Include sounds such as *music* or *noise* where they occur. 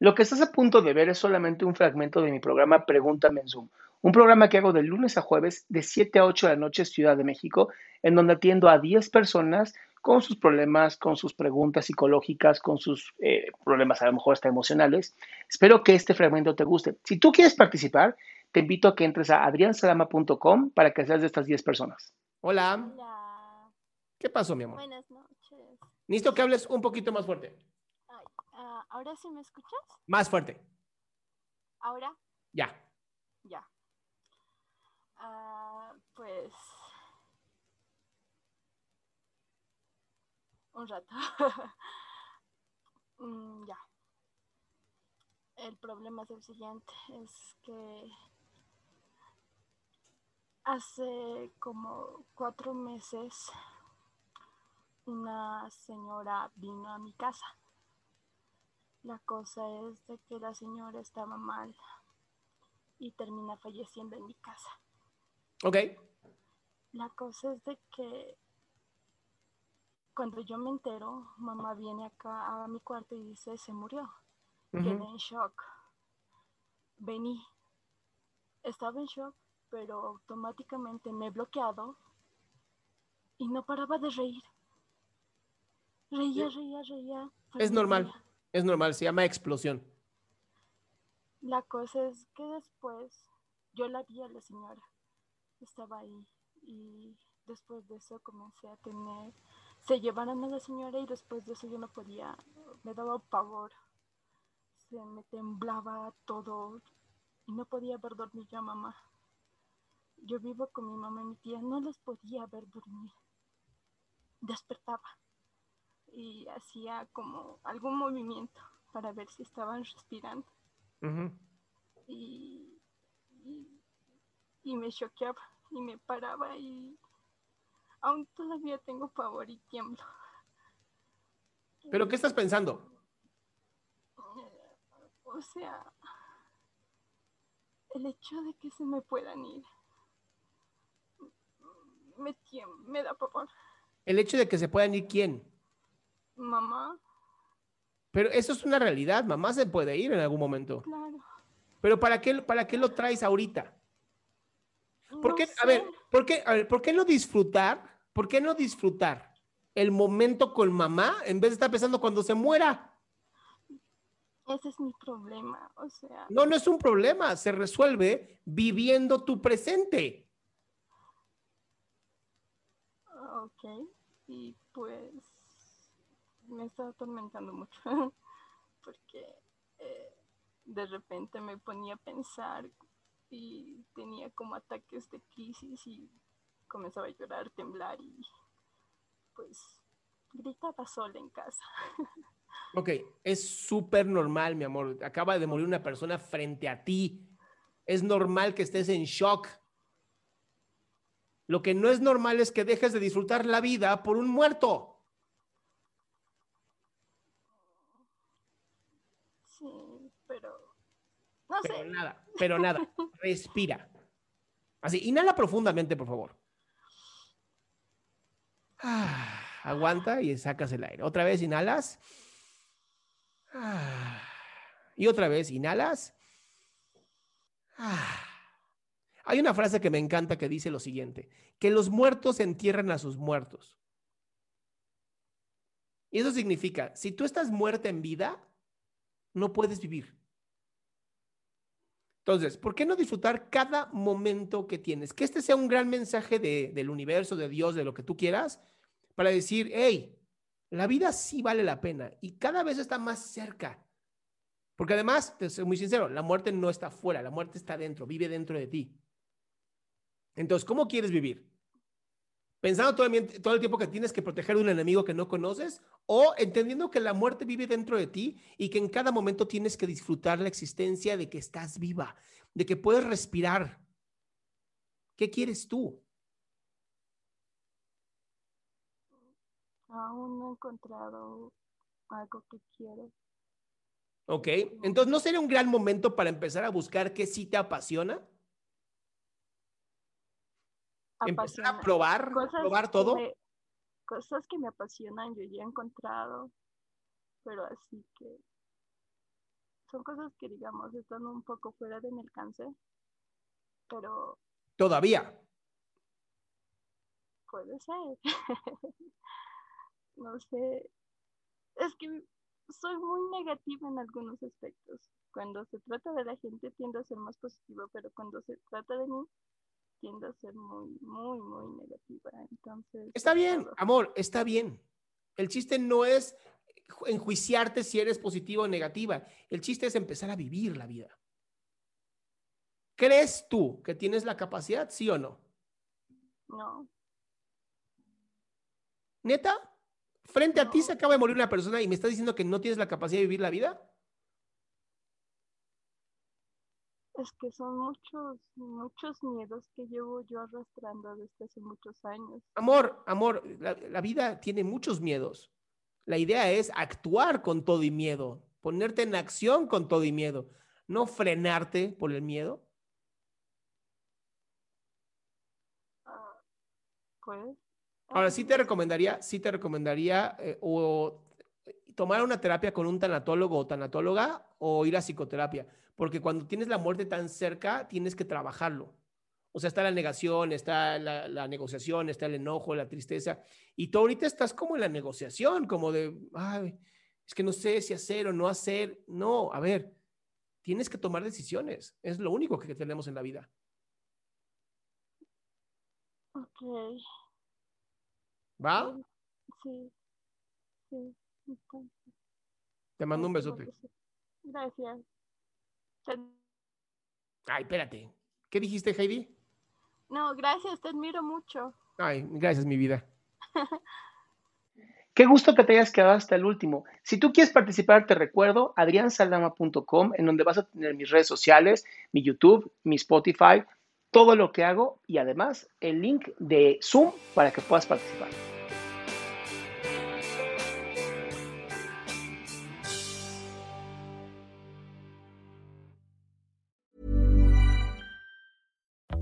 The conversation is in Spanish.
Lo que estás a punto de ver es solamente un fragmento de mi programa Pregúntame en Zoom, un programa que hago de lunes a jueves de 7 a 8 de la noche Ciudad de México, en donde atiendo a 10 personas con sus problemas, con sus preguntas psicológicas, con sus eh, problemas a lo mejor hasta emocionales. Espero que este fragmento te guste. Si tú quieres participar, te invito a que entres a adriansalama.com para que seas de estas 10 personas. Hola. Hola. ¿Qué pasó, mi amor? Buenas noches. Necesito que hables un poquito más fuerte. Ah, ¿Ahora sí me escuchas? Más fuerte. ¿Ahora? Ya. Ya. Ah, pues... Un rato. *laughs* Mm, ya. El problema es el siguiente, es que hace como cuatro meses una señora vino a mi casa. La cosa es de que la señora estaba mal y termina falleciendo en mi casa. Ok. La cosa es de que cuando yo me entero, mamá viene acá a mi cuarto y dice, se murió. Quedé en shock. Vení. Estaba en shock, pero automáticamente me he bloqueado y no paraba de reír. Reía, reía, reía. pero Es no normal. reía. Es normal, se llama explosión. La cosa es que después yo la vi a la señora, estaba ahí y después de eso comencé a tener, se llevaron a la señora y después de eso yo no podía, me daba pavor, se me temblaba todo y no podía ver dormir a mamá. Yo vivo con mi mamá y mi tía, no los podía ver dormir. Despertaba y hacía como algún movimiento para ver si estaban respirando y, y, y me choqueaba y me paraba y aún todavía tengo pavor y tiemblo. ¿Pero qué estás pensando? O sea, el hecho de que se me puedan ir me, me da pavor. El hecho de que se puedan ir quién. Mamá, Pero eso es una realidad. Mamá se puede ir en algún momento. claro. Pero ¿para qué, para qué lo traes ahorita? ¿Por no qué, a ver, ¿por qué, a ver, ¿por qué no disfrutar? ¿Por qué no disfrutar el momento con mamá en vez de estar pensando cuando se muera? Ese es mi problema. O sea, No, no es un problema. Se resuelve viviendo tu presente. ok. Y pues me está atormentando mucho. *laughs* Porque eh, de repente me ponía a pensar y tenía como ataques de crisis y comenzaba a llorar, temblar y pues gritaba sola en casa. *laughs* Ok, es súper normal, mi amor. Acaba de morir una persona frente a ti. Es normal que estés en shock. Lo que no es normal es que dejes de disfrutar la vida por un muerto. Sí, pero *laughs* Pero nada, pero nada. Respira. Así, inhala profundamente, por favor. Ah. aguanta y sacas el aire. Otra vez inhalas. Ah, y otra vez inhalas. Ah. Hay una frase que me encanta que dice lo siguiente, que los muertos entierran a sus muertos. Y eso significa, si tú estás muerta en vida, no puedes vivir. Entonces, ¿por qué no disfrutar cada momento que tienes? Que este sea un gran mensaje del universo, de Dios, de lo que tú quieras, para decir, hey, la vida sí vale la pena y cada vez está más cerca. Porque además, te soy muy sincero, la muerte no está fuera, la muerte está dentro, vive dentro de ti. Entonces, ¿cómo quieres vivir? Pensando todo el, todo el tiempo que tienes que proteger de un enemigo que no conoces o entendiendo que la muerte vive dentro de ti y que en cada momento tienes que disfrutar la existencia de que estás viva, de que puedes respirar. ¿Qué quieres tú? Aún no he encontrado algo que quiero. Ok, entonces ¿no sería un gran momento para empezar a buscar qué sí te apasiona? Empezar a probar, probar todo. cosas que me apasionan, yo ya he encontrado, pero así que son cosas que, digamos, están un poco fuera de mi alcance, pero... Todavía. Puede ser. *laughs* no sé. Es que soy muy negativa en algunos aspectos. Cuando se trata de la gente tiendo a ser más positivo, pero cuando se trata de mí tiende a ser muy, muy, muy negativa. Entonces. Está bien, amor, está bien. El chiste no es enjuiciarte si eres positiva o negativa. El chiste es empezar a vivir la vida. ¿Crees tú que tienes la capacidad, sí o no? No. ¿Neta? Frente a ti se acaba de morir una persona y me estás diciendo que no tienes la capacidad de vivir la vida? Es que son muchos, muchos miedos que llevo yo arrastrando desde hace muchos años. Amor, amor, la, vida tiene muchos miedos. La idea es actuar con todo y miedo, ponerte en acción con todo y miedo, no frenarte por el miedo. Ah, pues. Ahora sí te recomendaría, sí te recomendaría eh, o tomar una terapia con un tanatólogo o tanatóloga o ir a psicoterapia porque cuando tienes la muerte tan cerca, tienes que trabajarlo. O sea, está la negación, está la, negociación, está el enojo, la tristeza. Y tú ahorita estás como en la negociación, como de, ay, es que no sé si hacer o no hacer. No, a ver, tienes que tomar decisiones. Es lo único que tenemos en la vida. Ok. ¿Va? Sí. Sí. Te mando un besote. Gracias. Ay, espérate. ¿Qué dijiste, Heidi? No, gracias, te admiro mucho. Ay, gracias, mi vida. Qué gusto que te hayas quedado hasta el último. Si tú quieres participar, te recuerdo adriansaldama.com, en donde vas a tener mis redes sociales, mi YouTube, mi Spotify, todo lo que hago y además el link de Zoom para que puedas participar.